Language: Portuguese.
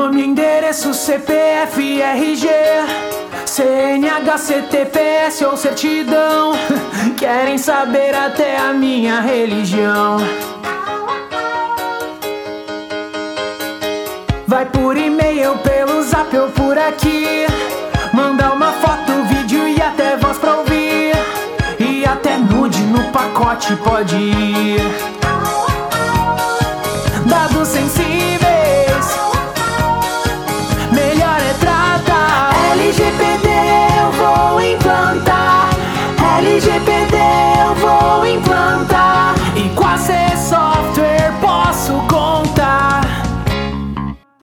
Nome, endereço, CPF, RG, CNH, CTPS ou certidão. Querem saber até a minha religião. Vai por e-mail, pelo zap ou por aqui. Manda uma foto, vídeo e até voz pra ouvir. E até nude no pacote pode ir. Dados sensíveis.